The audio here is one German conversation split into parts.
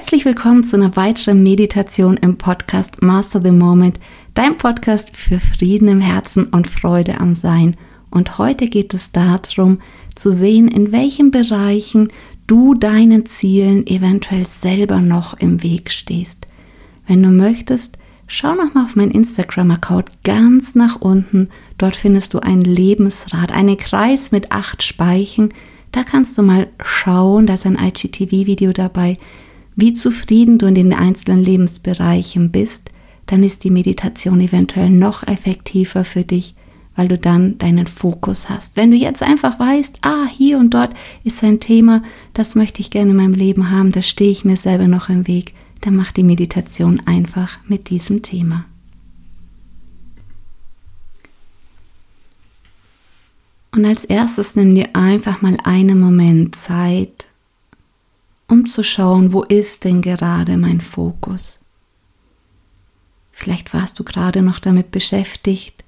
Herzlich willkommen zu einer weiteren Meditation im Podcast Master the Moment, dein Podcast für Frieden im Herzen und Freude am Sein. Und heute geht es darum, zu sehen, in welchen Bereichen du deinen Zielen eventuell selber noch im Weg stehst. Wenn du möchtest, schau noch mal auf meinen Instagram-Account ganz nach unten. Dort findest du ein Lebensrad, einen Kreis mit acht Speichen. Da kannst du mal schauen, da ist ein IGTV-Video dabei, wie zufrieden du in den einzelnen Lebensbereichen bist, dann ist die Meditation eventuell noch effektiver für dich, weil du dann deinen Fokus hast. Wenn du jetzt einfach weißt, ah, hier und dort ist ein Thema, das möchte ich gerne in meinem Leben haben, da stehe ich mir selber noch im Weg, dann mach die Meditation einfach mit diesem Thema. Und als erstes nimm dir einfach mal einen Moment Zeit, um zu schauen, wo ist denn gerade mein Fokus. Vielleicht warst du gerade noch damit beschäftigt,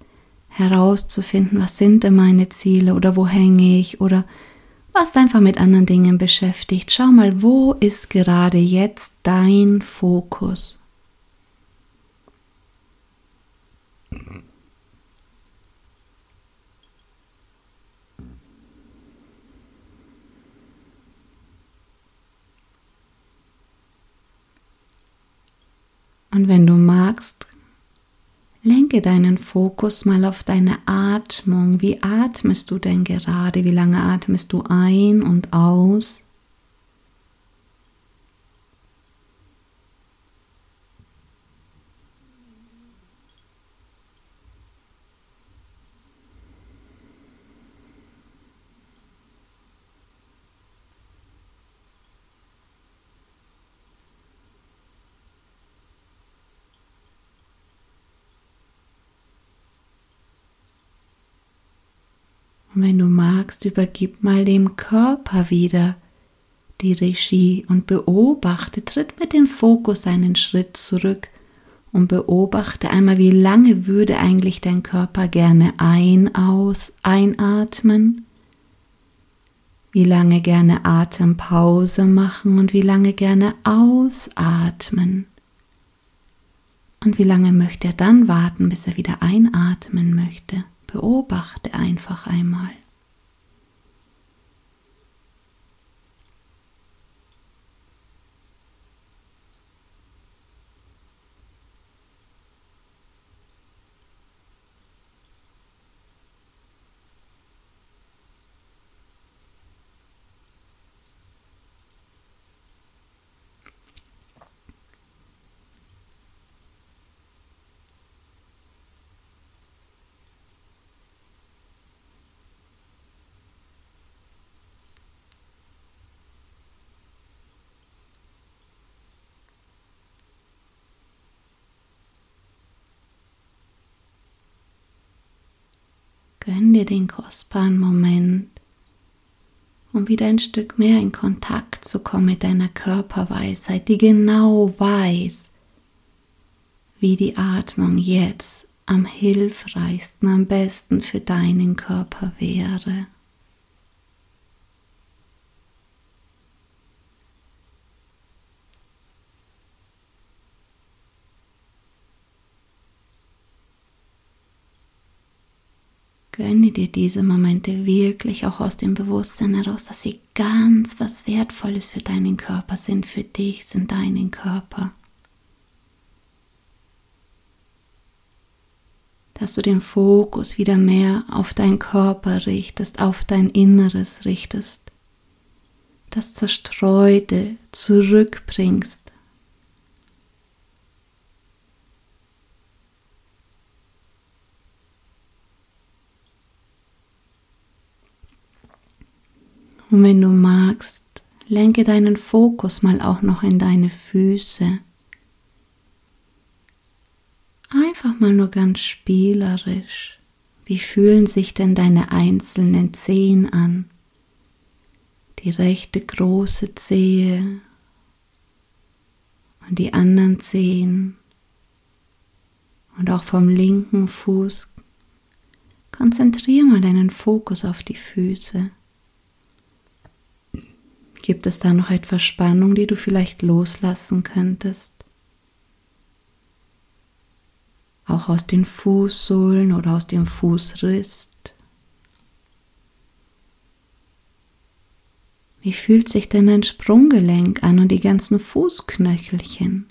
herauszufinden, was sind denn meine Ziele oder wo hänge ich oder warst einfach mit anderen Dingen beschäftigt. Schau mal, wo ist gerade jetzt dein Fokus? Und wenn du magst, lenke deinen Fokus mal auf deine Atmung. Wie atmest du denn gerade? Wie lange atmest du ein und aus? Und wenn du magst, übergib mal dem Körper wieder die Regie und beobachte, tritt mit dem Fokus einen Schritt zurück und beobachte einmal, wie lange würde eigentlich dein Körper gerne ein, aus, einatmen, wie lange gerne Atempause machen und wie lange gerne ausatmen. Und wie lange möchte er dann warten, bis er wieder einatmen möchte? Beobachte einfach einmal. Gönn dir den kostbaren Moment, um wieder ein Stück mehr in Kontakt zu kommen mit deiner Körperweisheit, die genau weiß, wie die Atmung jetzt am hilfreichsten, am besten für deinen Körper wäre. Gönne dir diese Momente wirklich auch aus dem Bewusstsein heraus, dass sie ganz was Wertvolles für deinen Körper sind, für dich sind deinen Körper. Dass du den Fokus wieder mehr auf deinen Körper richtest, auf dein Inneres richtest, das Zerstreute zurückbringst Und wenn du magst, lenke deinen Fokus mal auch noch in deine Füße. Einfach mal nur ganz spielerisch. Wie fühlen sich denn deine einzelnen Zehen an? Die rechte große Zehe und die anderen Zehen und auch vom linken Fuß. Konzentriere mal deinen Fokus auf die Füße. Gibt es da noch etwas Spannung, die du vielleicht loslassen könntest? Auch aus den Fußsohlen oder aus dem Fußriss. Wie fühlt sich denn dein Sprunggelenk an und die ganzen Fußknöchelchen?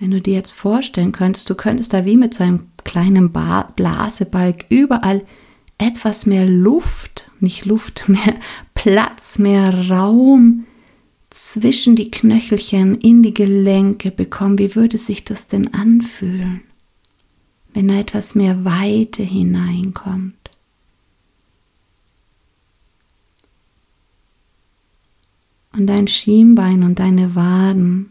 Wenn du dir jetzt vorstellen könntest, du könntest da wie mit so einem kleinen Blasebalg überall etwas mehr Luft, nicht Luft, mehr Platz, mehr Raum zwischen die Knöchelchen in die Gelenke bekommen. Wie würde sich das denn anfühlen, wenn da etwas mehr Weite hineinkommt? Und dein Schienbein und deine Waden.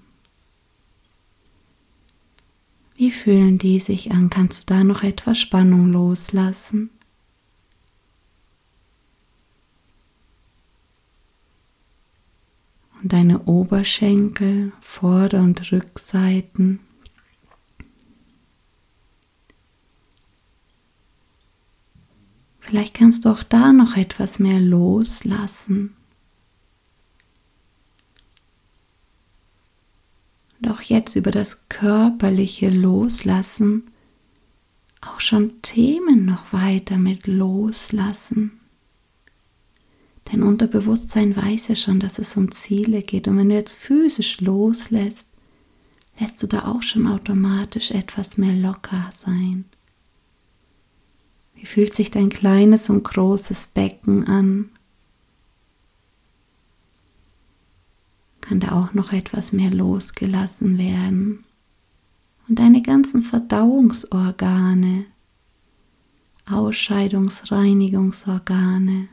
Wie fühlen die sich an? Kannst du da noch etwas Spannung loslassen? Und deine Oberschenkel, Vorder- und Rückseiten. Vielleicht kannst du auch da noch etwas mehr loslassen. und auch jetzt über das körperliche Loslassen auch schon Themen noch weiter mit loslassen. Dein Unterbewusstsein weiß ja schon, dass es um Ziele geht. Und wenn du jetzt physisch loslässt, lässt du da auch schon automatisch etwas mehr locker sein. Wie fühlt sich dein kleines und großes Becken an? kann da auch noch etwas mehr losgelassen werden. Und deine ganzen Verdauungsorgane, Ausscheidungsreinigungsorgane,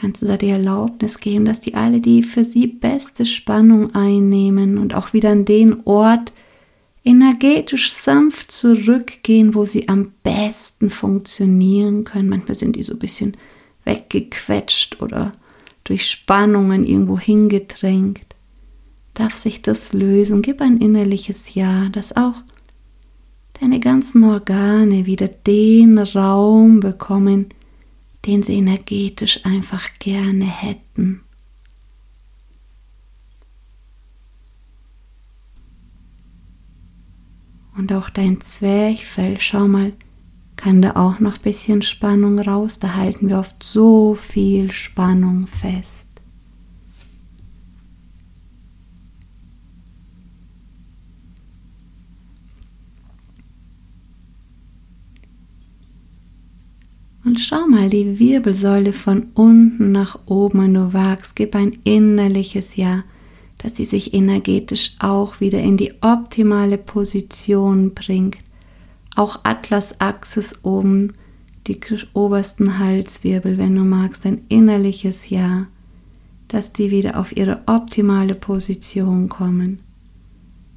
kannst du da die Erlaubnis geben, dass die alle die für sie beste Spannung einnehmen und auch wieder an den Ort energetisch sanft zurückgehen, wo sie am besten funktionieren können. Manchmal sind die so ein bisschen weggequetscht oder durch Spannungen irgendwo hingedrängt, darf sich das lösen. Gib ein innerliches Ja, dass auch deine ganzen Organe wieder den Raum bekommen, den sie energetisch einfach gerne hätten. Und auch dein Zwerchfell, schau mal, kann da auch noch ein bisschen Spannung raus. Da halten wir oft so viel Spannung fest. Und schau mal die Wirbelsäule von unten nach oben. Und du wagst, gib ein innerliches Ja, dass sie sich energetisch auch wieder in die optimale Position bringt. Auch Atlasachsis oben, die obersten Halswirbel, wenn du magst, ein innerliches Ja, dass die wieder auf ihre optimale Position kommen.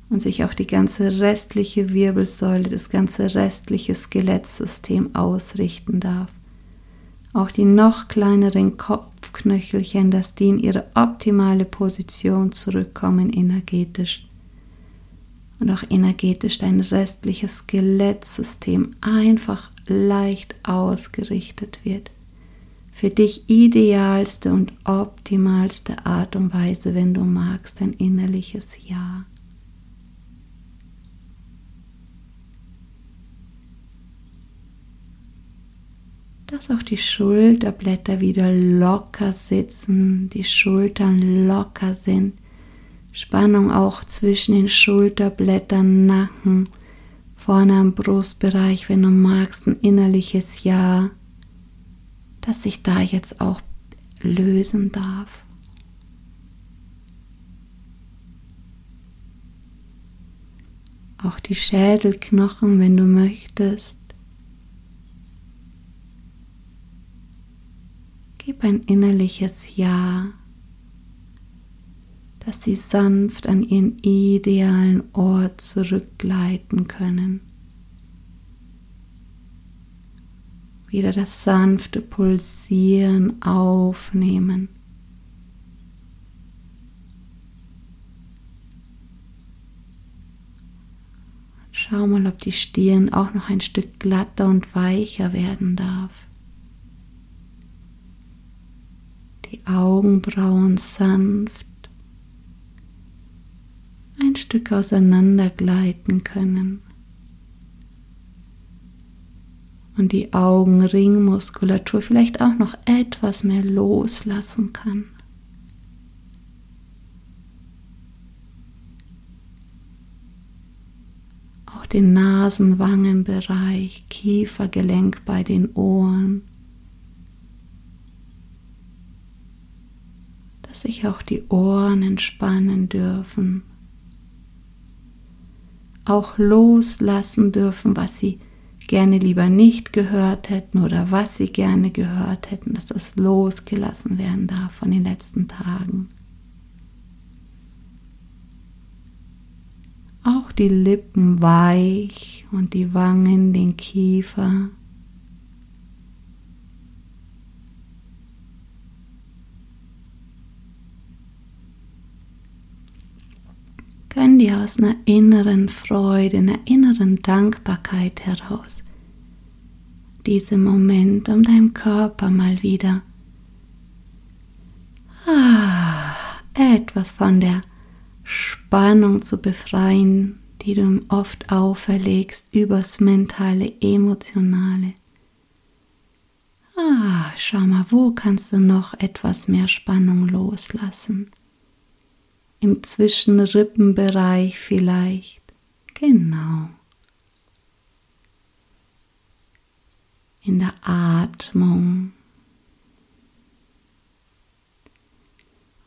Und sich auch die ganze restliche Wirbelsäule, das ganze restliche Skelettsystem ausrichten darf. Auch die noch kleineren Kopfknöchelchen, dass die in ihre optimale Position zurückkommen energetisch und auch energetisch dein restliches Skelettsystem einfach leicht ausgerichtet wird. Für dich idealste und optimalste Art und Weise, wenn du magst, dein innerliches Ja. Dass auch die Schulterblätter wieder locker sitzen, die Schultern locker sind, Spannung auch zwischen den Schulterblättern, Nacken, vorne am Brustbereich, wenn du magst, ein innerliches Ja, das sich da jetzt auch lösen darf. Auch die Schädelknochen, wenn du möchtest. Gib ein innerliches Ja dass sie sanft an ihren idealen Ort zurückgleiten können. Wieder das sanfte Pulsieren aufnehmen. Schau mal, ob die Stirn auch noch ein Stück glatter und weicher werden darf. Die Augenbrauen sanft ein Stück auseinander gleiten können und die Augenringmuskulatur vielleicht auch noch etwas mehr loslassen kann. Auch den Nasenwangenbereich, Kiefergelenk bei den Ohren. Dass sich auch die Ohren entspannen dürfen auch loslassen dürfen, was sie gerne lieber nicht gehört hätten oder was sie gerne gehört hätten, dass das losgelassen werden darf von den letzten Tagen. Auch die Lippen weich und die Wangen, den Kiefer. Gönn dir aus einer inneren Freude, einer inneren Dankbarkeit heraus diese Moment, um deinem Körper mal wieder ah, etwas von der Spannung zu befreien, die du ihm oft auferlegst übers mentale, emotionale. Ah, schau mal, wo kannst du noch etwas mehr Spannung loslassen? Im Zwischenrippenbereich vielleicht. Genau. In der Atmung.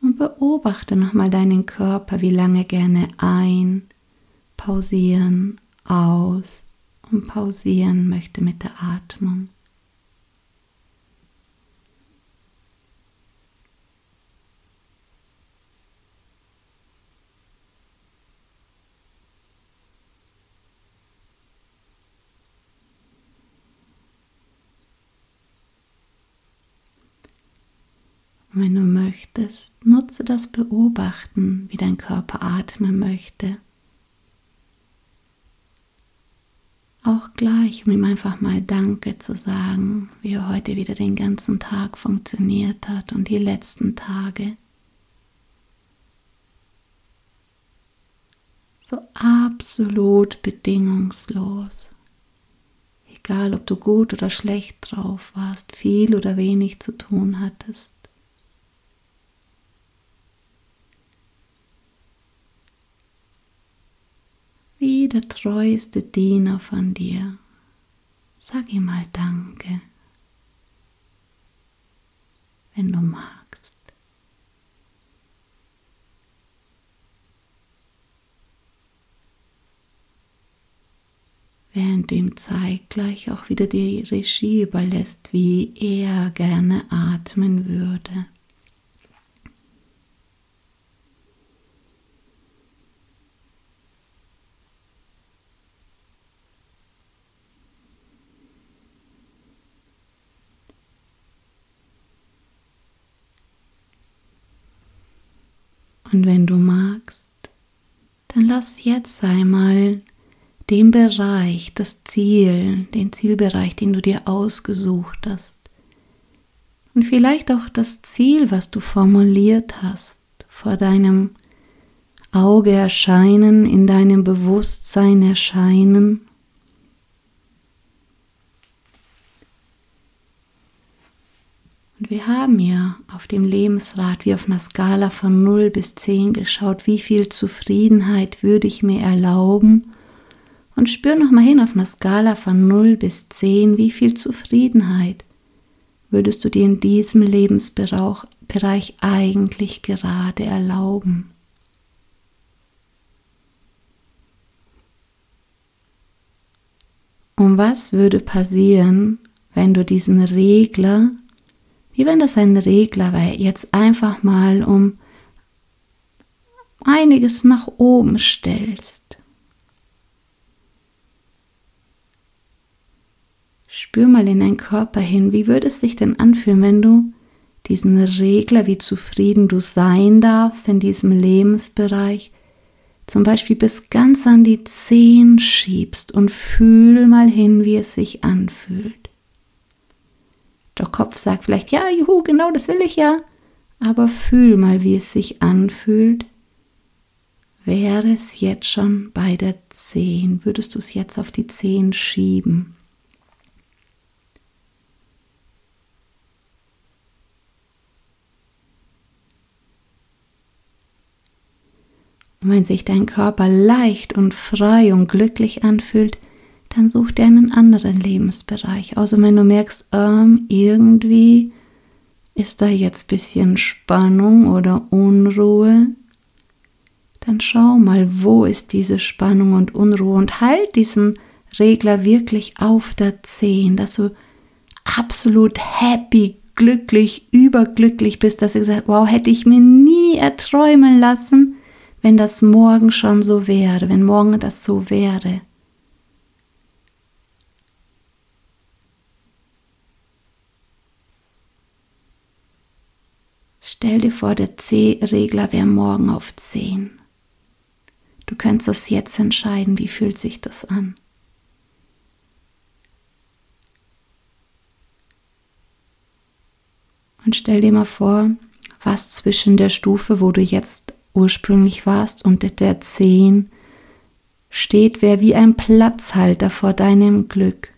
Und beobachte nochmal deinen Körper, wie lange gerne ein, pausieren, aus und pausieren möchte mit der Atmung. Und wenn du möchtest, nutze das Beobachten, wie dein Körper atmen möchte. Auch gleich, um ihm einfach mal Danke zu sagen, wie er heute wieder den ganzen Tag funktioniert hat und die letzten Tage. So absolut bedingungslos. Egal, ob du gut oder schlecht drauf warst, viel oder wenig zu tun hattest. Wie der treueste Diener von dir. Sag ihm mal Danke, wenn du magst. Während du ihm zeitgleich auch wieder die Regie überlässt, wie er gerne atmen würde. Und wenn du magst, dann lass jetzt einmal den Bereich, das Ziel, den Zielbereich, den du dir ausgesucht hast. Und vielleicht auch das Ziel, was du formuliert hast, vor deinem Auge erscheinen, in deinem Bewusstsein erscheinen Und wir haben ja auf dem Lebensrad wie auf einer Skala von 0 bis 10 geschaut, wie viel Zufriedenheit würde ich mir erlauben. Und spür nochmal hin auf einer Skala von 0 bis 10, wie viel Zufriedenheit würdest du dir in diesem Lebensbereich eigentlich gerade erlauben. Und was würde passieren, wenn du diesen Regler wie wenn das ein Regler wäre, jetzt einfach mal um einiges nach oben stellst. Spür mal in deinen Körper hin, wie würde es sich denn anfühlen, wenn du diesen Regler, wie zufrieden du sein darfst in diesem Lebensbereich, zum Beispiel bis ganz an die Zehen schiebst und fühl mal hin, wie es sich anfühlt. Der Kopf sagt vielleicht, ja, juhu, genau, das will ich ja. aber fühl mal, wie es sich anfühlt. Wäre es jetzt schon bei der 10? Würdest du es jetzt auf die 10 schieben? Und wenn sich dein Körper leicht und frei und glücklich anfühlt, dann such dir einen anderen Lebensbereich. Also wenn du merkst, ähm, irgendwie ist da jetzt ein bisschen Spannung oder Unruhe, dann schau mal, wo ist diese Spannung und Unruhe und halt diesen Regler wirklich auf der 10, dass du absolut happy, glücklich, überglücklich bist, dass du gesagt, wow, hätte ich mir nie erträumen lassen, wenn das morgen schon so wäre, wenn morgen das so wäre. Stell dir vor, der C-Regler wäre morgen auf 10. Du könntest das jetzt entscheiden, wie fühlt sich das an. Und stell dir mal vor, was zwischen der Stufe, wo du jetzt ursprünglich warst, und der 10 steht, wer wie ein Platzhalter vor deinem Glück.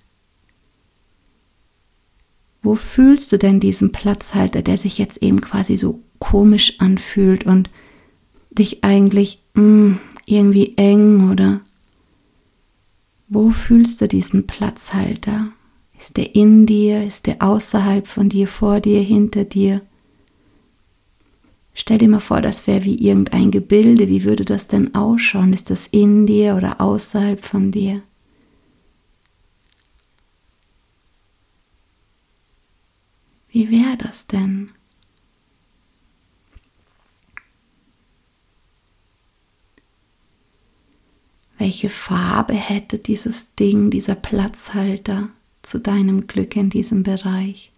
Wo fühlst du denn diesen Platzhalter, der sich jetzt eben quasi so komisch anfühlt und dich eigentlich mh, mm, irgendwie eng oder wo fühlst du diesen Platzhalter? Ist der in dir? Ist der außerhalb von dir, vor dir, hinter dir? Stell dir mal vor, das wäre wie irgendein Gebilde. Wie würde das denn ausschauen? Ist das in dir oder außerhalb von dir? Wie wäre das denn? Welche Farbe hätte dieses Ding, dieser Platzhalter zu deinem Glück in diesem Bereich?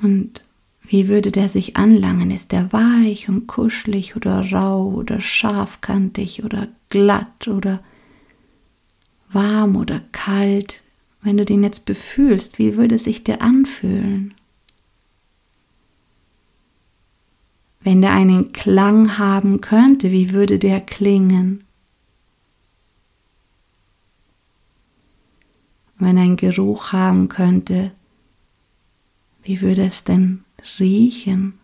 Und wie würde der sich anlangen? Ist der weich und kuschelig oder rau oder scharfkantig oder glatt oder warm oder kalt? Wenn du den jetzt befühlst, wie würde sich der anfühlen? Wenn der einen Klang haben könnte, wie würde der klingen? Wenn einen Geruch haben könnte, wie würde es denn riechen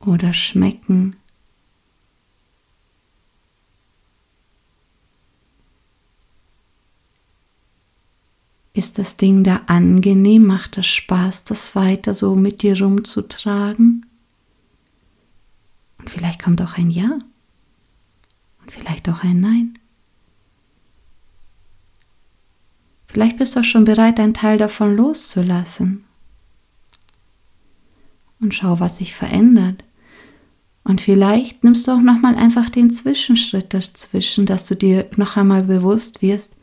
oder schmecken. Ist das Ding da angenehm? Macht das Spaß, das weiter so mit dir rumzutragen? Und vielleicht kommt auch ein Ja. Und vielleicht auch ein Nein. Vielleicht bist du auch schon bereit, einen Teil davon loszulassen. Und schau, was sich verändert. Und vielleicht nimmst du auch nochmal einfach den Zwischenschritt dazwischen, dass du dir noch einmal bewusst wirst,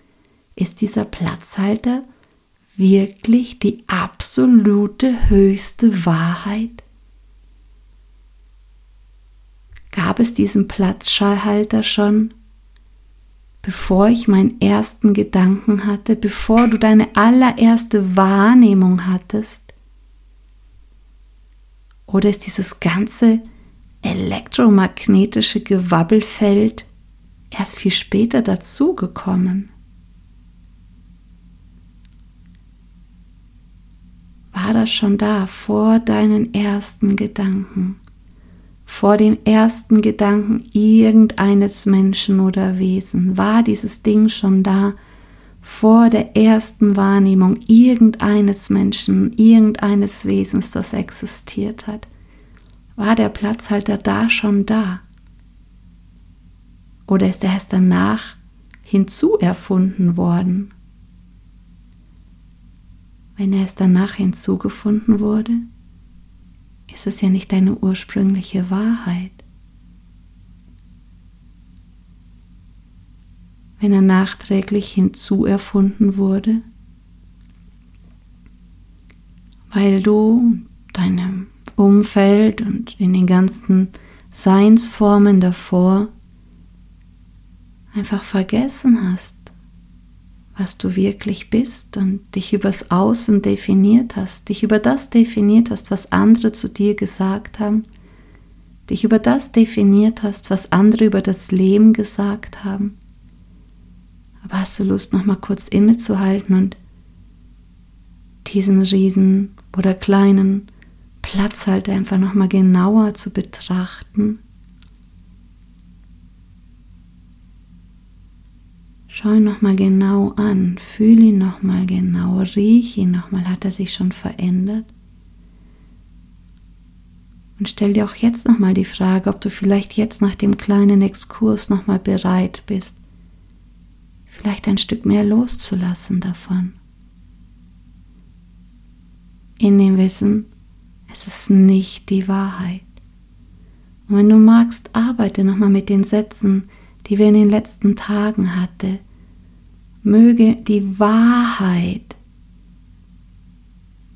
ist dieser Platzhalter wirklich die absolute höchste Wahrheit? Gab es diesen Platzschallhalter schon bevor ich meinen ersten Gedanken hatte, bevor du deine allererste Wahrnehmung hattest? Oder ist dieses ganze elektromagnetische Gewabbelfeld erst viel später dazugekommen? War das schon da vor deinen ersten Gedanken? vor dem ersten Gedanken irgendeines Menschen oder Wesen? War dieses Ding schon da vor der ersten Wahrnehmung irgendeines Menschen, irgendeines Wesens, das existiert hat? War der Platzhalter da schon da? Oder ist er erst danach hinzuerfunden worden? Wenn er erst danach hinzugefunden wurde, ist es ja nicht deine ursprüngliche Wahrheit. Wenn er nachträglich hinzuerfunden wurde, weil du deinem Umfeld und in den ganzen Seinsformen davor einfach vergessen hast, was du wirklich bist und dich übers Außen definiert hast, dich über das definiert hast, was andere zu dir gesagt haben, dich über das definiert hast, was andere über das Leben gesagt haben. Aber hast du Lust, noch mal kurz innezuhalten und diesen riesen oder kleinen Platzhalter einfach noch mal genauer zu betrachten? Schau ihn nochmal genau an, fühl ihn nochmal genau, riech ihn nochmal, hat er sich schon verändert? Und stell dir auch jetzt nochmal die Frage, ob du vielleicht jetzt nach dem kleinen Exkurs nochmal bereit bist, vielleicht ein Stück mehr loszulassen davon. In dem Wissen, es ist nicht die Wahrheit. Und wenn du magst, arbeite nochmal mit den Sätzen, die wir in den letzten Tagen hatten, möge die Wahrheit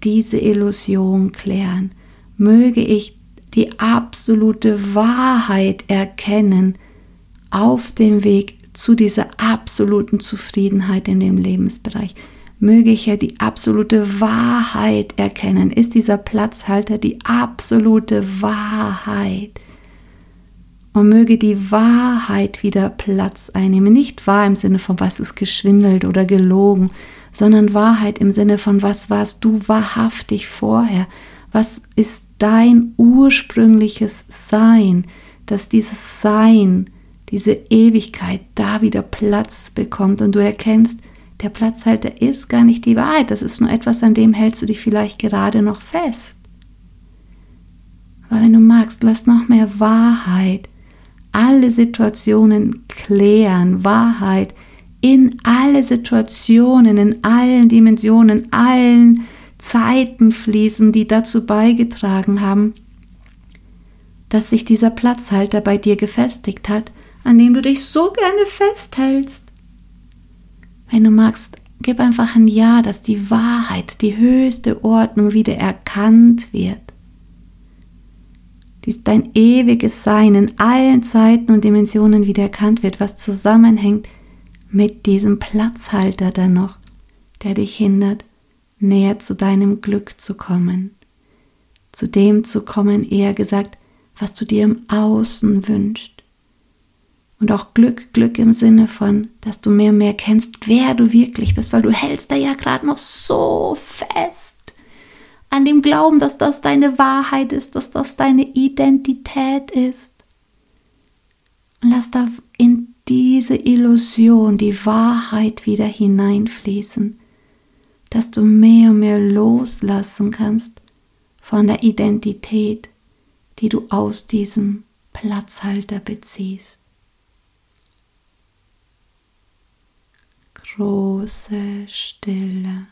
diese Illusion klären. Möge ich die absolute Wahrheit erkennen auf dem Weg zu dieser absoluten Zufriedenheit in dem Lebensbereich. Möge ich ja die absolute Wahrheit erkennen. Ist dieser Platzhalter die absolute Wahrheit? Und möge die Wahrheit wieder Platz einnehmen. Nicht wahr im Sinne von was ist geschwindelt oder gelogen, sondern Wahrheit im Sinne von was warst du wahrhaftig vorher? Was ist dein ursprüngliches Sein, dass dieses Sein, diese Ewigkeit da wieder Platz bekommt und du erkennst, der Platzhalter ist gar nicht die Wahrheit, das ist nur etwas, an dem hältst du dich vielleicht gerade noch fest. Aber wenn du magst, lass noch mehr Wahrheit alle Situationen klären, Wahrheit in alle Situationen, in allen Dimensionen, allen Zeiten fließen, die dazu beigetragen haben, dass sich dieser Platzhalter bei dir gefestigt hat, an dem du dich so gerne festhältst. Wenn du magst, gib einfach ein Ja, dass die Wahrheit, die höchste Ordnung wieder erkannt wird dein ewiges Sein in allen Zeiten und Dimensionen wieder erkannt wird, was zusammenhängt mit diesem Platzhalter da noch, der dich hindert, näher zu deinem Glück zu kommen, zu dem zu kommen, eher gesagt, was du dir im Außen wünschst. Und auch Glück, Glück im Sinne von, dass du mehr und mehr kennst, wer du wirklich bist, weil du hältst da ja gerade noch so fest an dem Glauben, dass das deine Wahrheit ist, dass das deine Identität ist. Und lass da in diese Illusion die Wahrheit wieder hineinfließen, dass du mehr und mehr loslassen kannst von der Identität, die du aus diesem Platzhalter beziehst. Große Stille.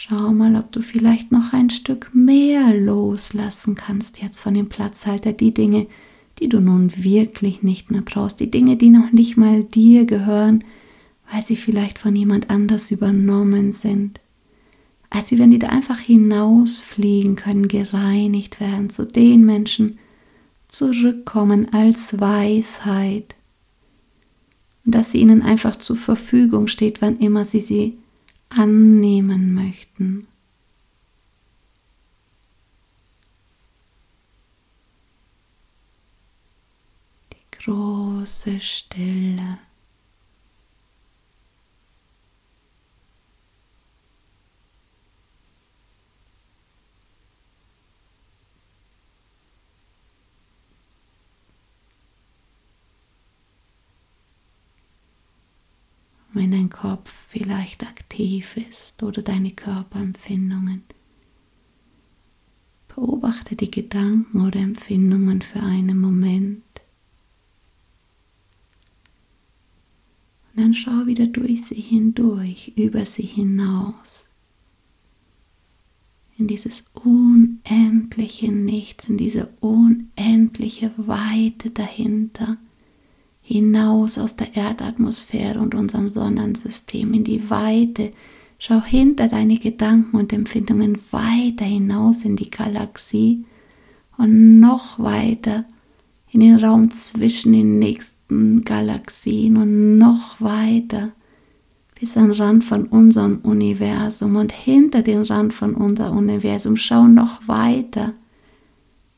Schau mal, ob du vielleicht noch ein Stück mehr loslassen kannst jetzt von dem Platzhalter, die Dinge, die du nun wirklich nicht mehr brauchst, die Dinge, die noch nicht mal dir gehören, weil sie vielleicht von jemand anders übernommen sind. Als wenn die da einfach hinausfliegen können, gereinigt werden, zu den Menschen zurückkommen als Weisheit. Und dass sie ihnen einfach zur Verfügung steht, wann immer sie sie annehmen möchten. Die große Stille. Wenn dein Kopf vielleicht aktiv ist oder deine Körperempfindungen. Beobachte die Gedanken oder Empfindungen für einen Moment. Und dann schau wieder durch sie hindurch, über sie hinaus. In dieses unendliche Nichts, in diese unendliche Weite dahinter hinaus aus der Erdatmosphäre und unserem Sonnensystem in die Weite Schau hinter deine Gedanken und Empfindungen weiter hinaus in die Galaxie und noch weiter in den Raum zwischen den nächsten Galaxien und noch weiter bis an den Rand von unserem Universum und hinter den Rand von unserem Universum. Schau noch weiter,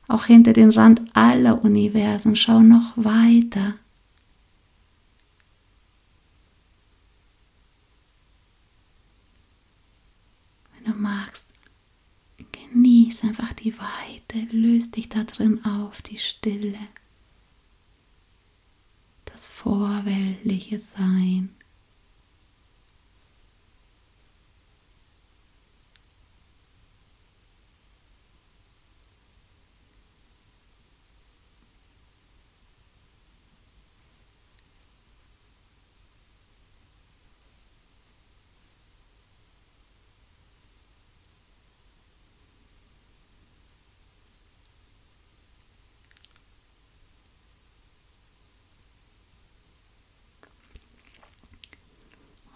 auch hinter den Rand aller Universen. Schau noch weiter. Wenn du magst, genieß einfach die Weite, löst dich da drin auf, die Stille, das vorweltliche Sein.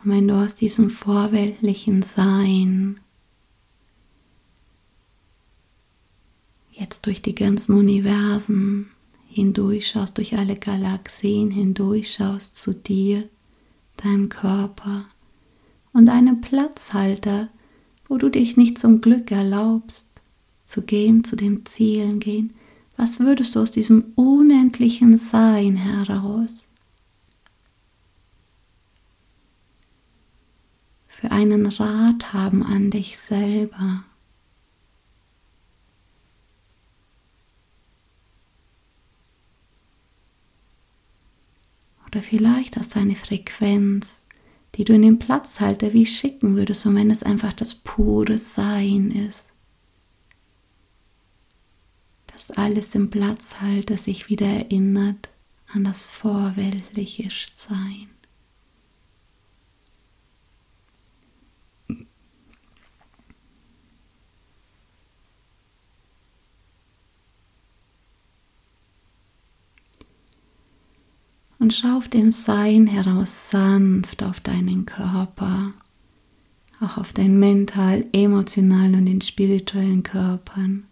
Und wenn du aus diesem vorweltlichen Sein. Jetzt durch die ganzen Universen hindurchschaust, durch alle Galaxien hindurchschaust zu dir, deinem Körper und einem Platzhalter, wo du dich nicht zum Glück erlaubst, zu gehen, zu dem Zielen gehen, was würdest du aus diesem unendlichen Sein heraus für einen Rat haben an dich selber. Oder vielleicht hast du eine Frequenz, die du in den Platzhalter wie schicken würdest, und wenn es einfach das pure Sein ist. Dass alles im Platzhalter sich wieder erinnert an das vorweltliche Sein. Und schau auf dem Sein heraus sanft auf deinen Körper, auch auf deinen mental, emotionalen und den spirituellen Körpern.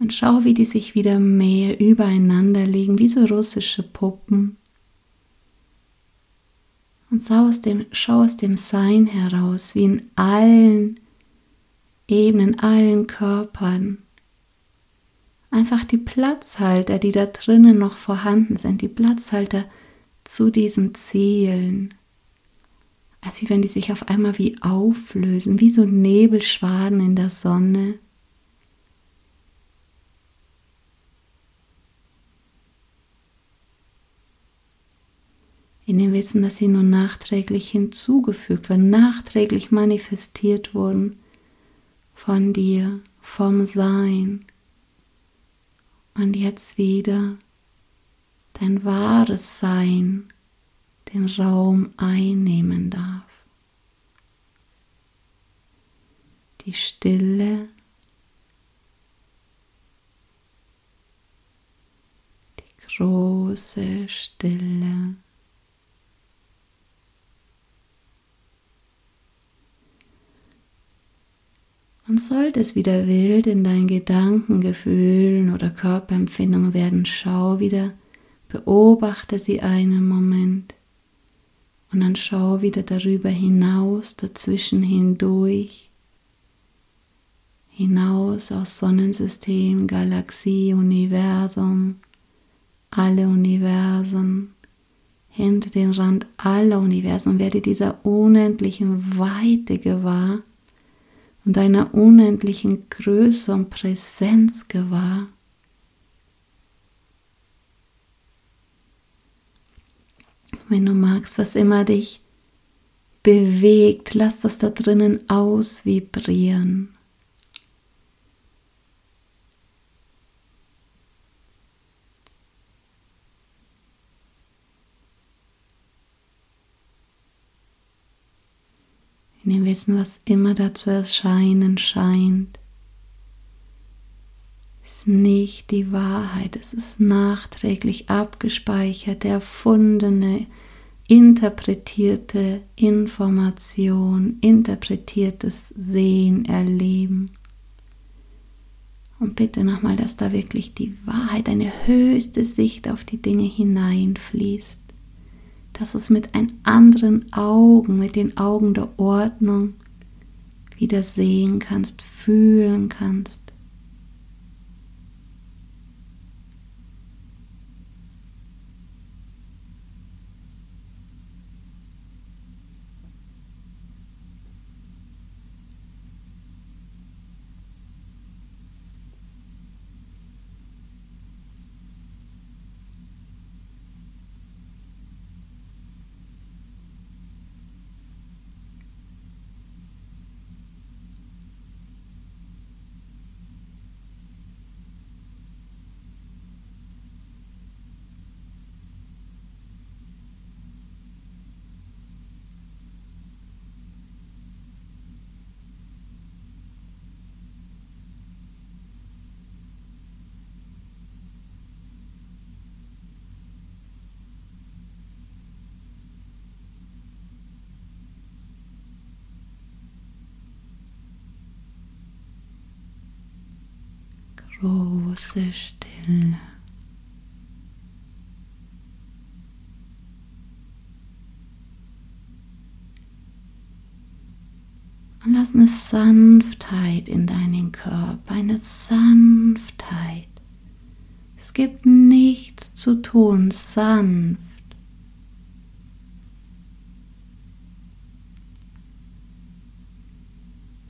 Und schau, wie die sich wieder mehr übereinander legen, wie so russische Puppen. Und schau aus dem, schau aus dem Sein heraus, wie in allen Ebenen, allen Körpern einfach die Platzhalter, die da drinnen noch vorhanden sind, die Platzhalter zu diesen Zielen. Also wenn die sich auf einmal wie auflösen, wie so Nebelschwaden in der Sonne. In dem Wissen, dass sie nur nachträglich hinzugefügt wurden, nachträglich manifestiert wurden von dir, vom Sein und jetzt wieder dein wahres Sein den Raum einnehmen darf. Die Stille, die große Stille. Und sollte es wieder wild in deinen Gedanken, Gefühlen oder Körperempfindungen werden, schau wieder, beobachte sie einen Moment. Und dann schau wieder darüber hinaus, dazwischen hindurch, hinaus aus Sonnensystem, Galaxie, Universum, alle Universen, hinter den Rand aller Universen, werde dieser unendlichen Weite gewahr und einer unendlichen Größe und Präsenz gewahr. Wenn du magst, was immer dich bewegt, lass das da drinnen ausvibrieren. In dem Wissen, was immer da zu erscheinen scheint, ist nicht die Wahrheit, es ist nachträglich abgespeichert, erfundene interpretierte Information, interpretiertes Sehen, Erleben. Und bitte nochmal, dass da wirklich die Wahrheit, eine höchste Sicht auf die Dinge hineinfließt. Dass du es mit ein anderen Augen, mit den Augen der Ordnung wieder sehen kannst, fühlen kannst. Große Stille. Und lass eine Sanftheit in deinen Körper, eine Sanftheit. Es gibt nichts zu tun, sanft.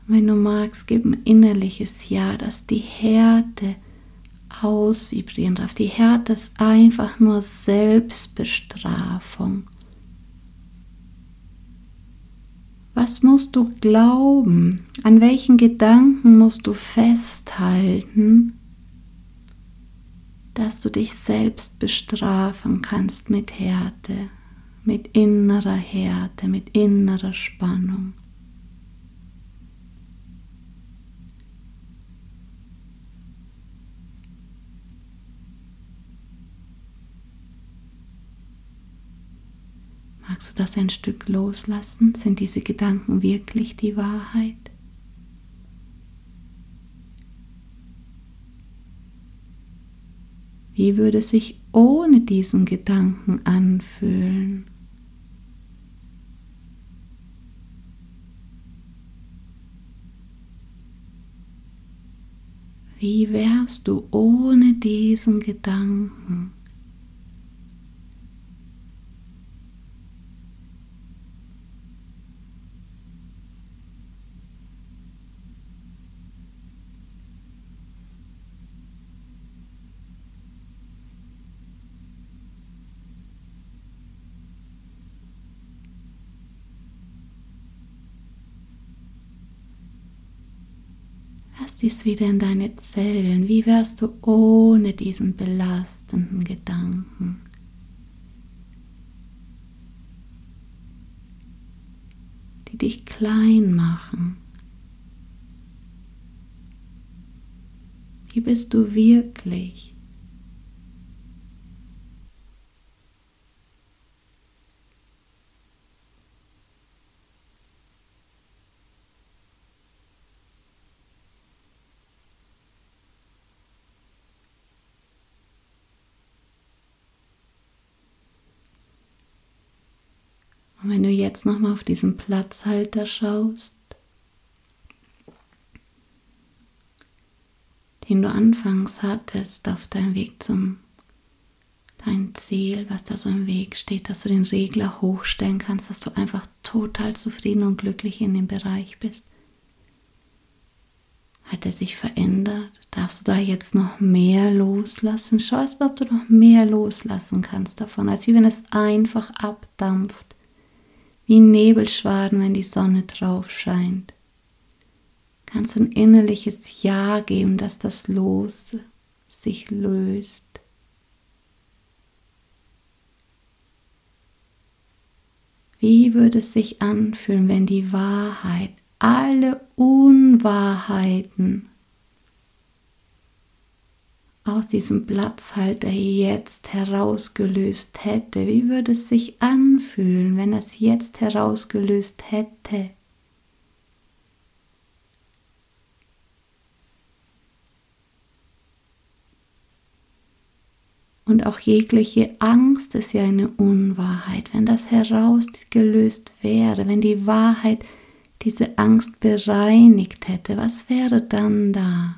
Wenn du magst, gib ein innerliches Ja, dass die Härte ausvibrieren darf. Die Härte ist einfach nur Selbstbestrafung. Was musst du glauben? An welchen Gedanken musst du festhalten, dass du dich selbst bestrafen kannst mit Härte, mit innerer Härte, mit innerer Spannung? Magst du das ein Stück loslassen? Sind diese Gedanken wirklich die Wahrheit? Wie würde es sich ohne diesen Gedanken anfühlen? Wie wärst du ohne diesen Gedanken? Dies wieder in deine Zellen. Wie wärst du ohne diesen belastenden Gedanken? Die dich klein machen. Wie bist du wirklich? Und wenn du jetzt nochmal auf diesen Platzhalter schaust, den du anfangs hattest auf deinem Weg zum dein Ziel, was da so im Weg steht, dass du den Regler hochstellen kannst, dass du einfach total zufrieden und glücklich in dem Bereich bist. Hat er sich verändert? Darfst du da jetzt noch mehr loslassen? Schau erst mal, ob du noch mehr loslassen kannst davon, als wenn es einfach abdampft wie Nebelschwaden, wenn die Sonne drauf scheint. Kannst du ein innerliches Ja geben, dass das Los sich löst. Wie würde es sich anfühlen, wenn die Wahrheit, alle Unwahrheiten aus diesem Platzhalter jetzt herausgelöst hätte? Wie würde es sich anfühlen, wenn es jetzt herausgelöst hätte? Und auch jegliche Angst ist ja eine Unwahrheit. Wenn das herausgelöst wäre, wenn die Wahrheit diese Angst bereinigt hätte, was wäre dann da?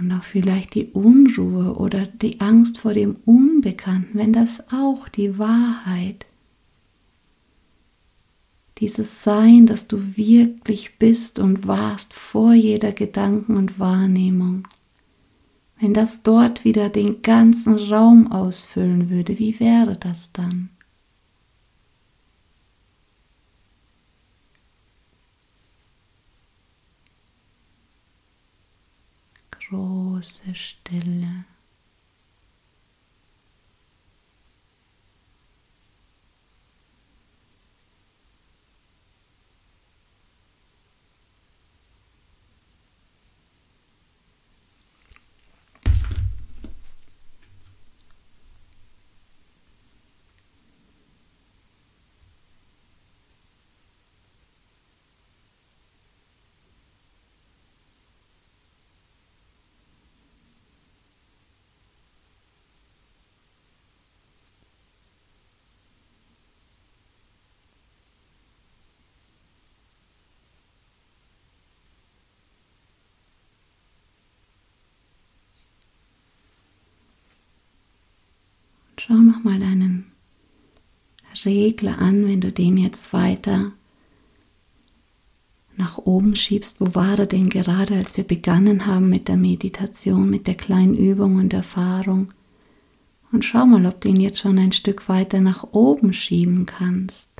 Und auch vielleicht die Unruhe oder die Angst vor dem Unbekannten, wenn das auch die Wahrheit dieses Sein, das du wirklich bist und warst vor jeder Gedanken und Wahrnehmung, wenn das dort wieder den ganzen Raum ausfüllen würde, wie wäre das dann? Große Stille. Schau nochmal deinen Regler an, wenn du den jetzt weiter nach oben schiebst. Wo war er denn gerade, als wir begonnen haben mit der Meditation, mit der kleinen Übung und Erfahrung? Und schau mal, ob du ihn jetzt schon ein Stück weiter nach oben schieben kannst.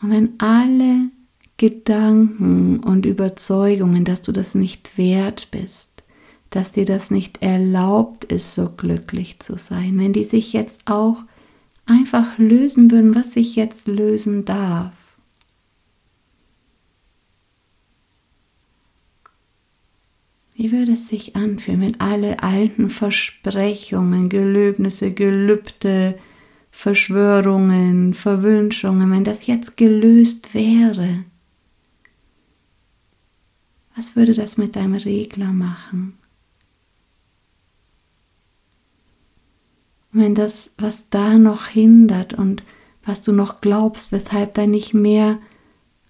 Und wenn alle Gedanken und Überzeugungen, dass du das nicht wert bist, dass dir das nicht erlaubt ist, so glücklich zu sein. Wenn die sich jetzt auch einfach lösen würden, was sich jetzt lösen darf. Wie würde es sich anfühlen, wenn alle alten Versprechungen, Gelöbnisse, Gelübde, Verschwörungen, Verwünschungen, wenn das jetzt gelöst wäre? Was würde das mit deinem Regler machen? Wenn das, was da noch hindert und was du noch glaubst, weshalb da nicht mehr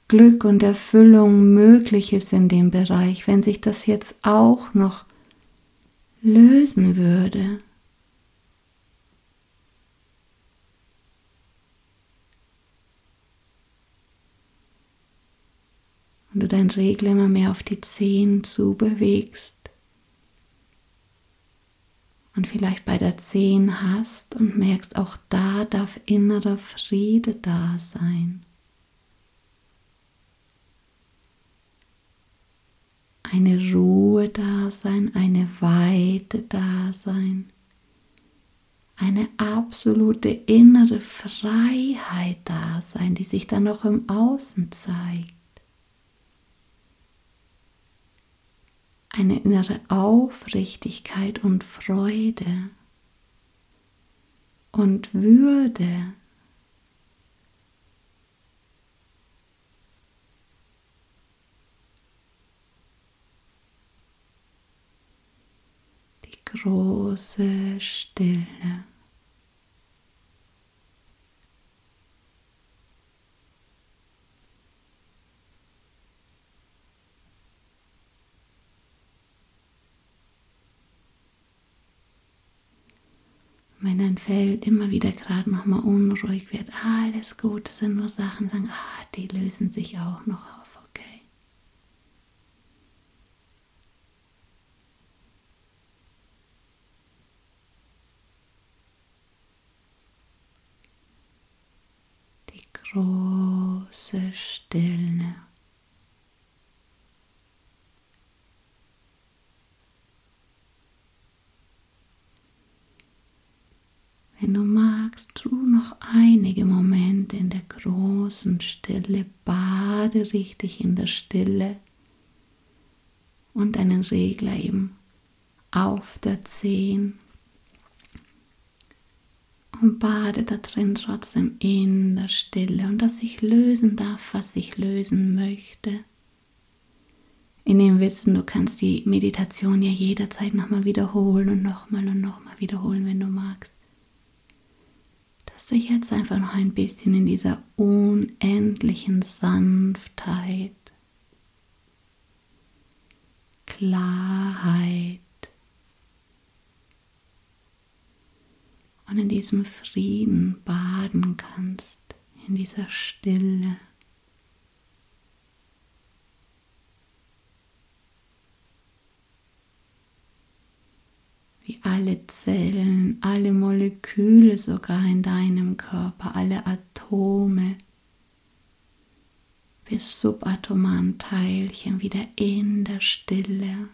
Glück und Erfüllung möglich ist in dem Bereich, wenn sich das jetzt auch noch lösen würde. Und du dein Regel immer mehr auf die Zehen zu bewegst und vielleicht bei der 10 hast und merkst, auch da darf innerer Friede da sein. Eine Ruhe da sein, eine Weite da sein, eine absolute innere Freiheit da sein, die sich dann noch im Außen zeigt. Eine innere Aufrichtigkeit und Freude und Würde. Die große Stille. Dein Feld immer wieder gerade nochmal unruhig wird, alles gut, das sind nur Sachen, sagen, ah, die lösen sich auch noch auf, okay. Die große Stille. Wenn du magst, du noch einige Momente in der großen Stille, bade richtig in der Stille und deinen Regler eben auf der 10 und bade da drin trotzdem in der Stille und dass ich lösen darf, was ich lösen möchte. In dem Wissen, du kannst die Meditation ja jederzeit nochmal wiederholen und nochmal und nochmal wiederholen, wenn du magst. Dass du jetzt einfach noch ein bisschen in dieser unendlichen Sanftheit, Klarheit, und in diesem Frieden baden kannst, in dieser Stille. Wie alle Zellen, alle Moleküle sogar in deinem Körper, alle Atome, bis subatomaren Teilchen wieder in der Stille.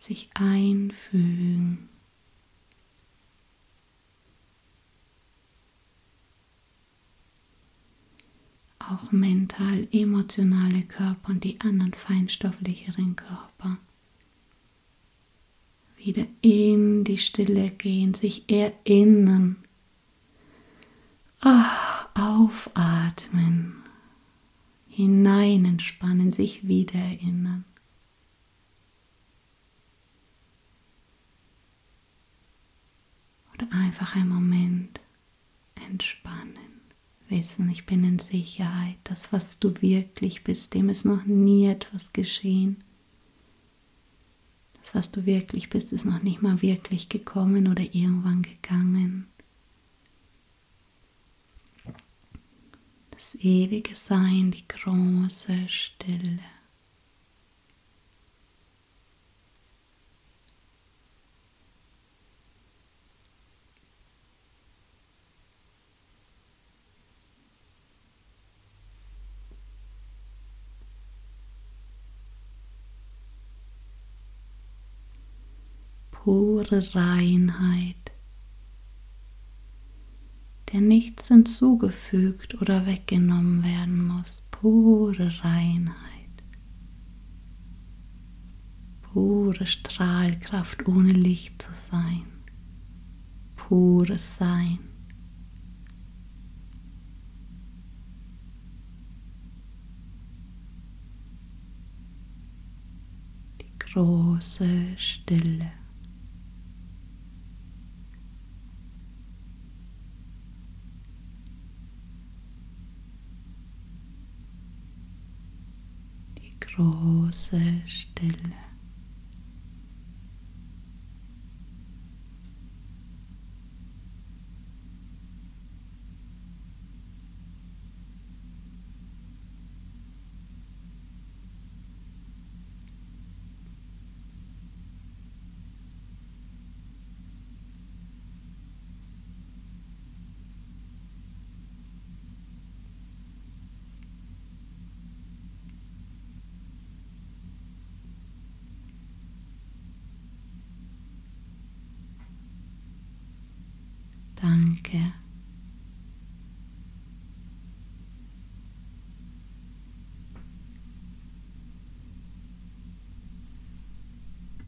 sich einfügen. Auch mental, emotionale Körper und die anderen feinstofflicheren Körper. Wieder in die Stille gehen, sich erinnern. Ah, aufatmen, hinein entspannen, sich wieder erinnern. einfach einen Moment entspannen. Wissen, ich bin in Sicherheit. Das, was du wirklich bist, dem ist noch nie etwas geschehen. Das, was du wirklich bist, ist noch nicht mal wirklich gekommen oder irgendwann gegangen. Das ewige Sein, die große Stille. Pure Reinheit, der nichts hinzugefügt oder weggenommen werden muss, pure Reinheit, pure Strahlkraft ohne Licht zu sein, pures Sein. große Stille. Große Stille. Danke.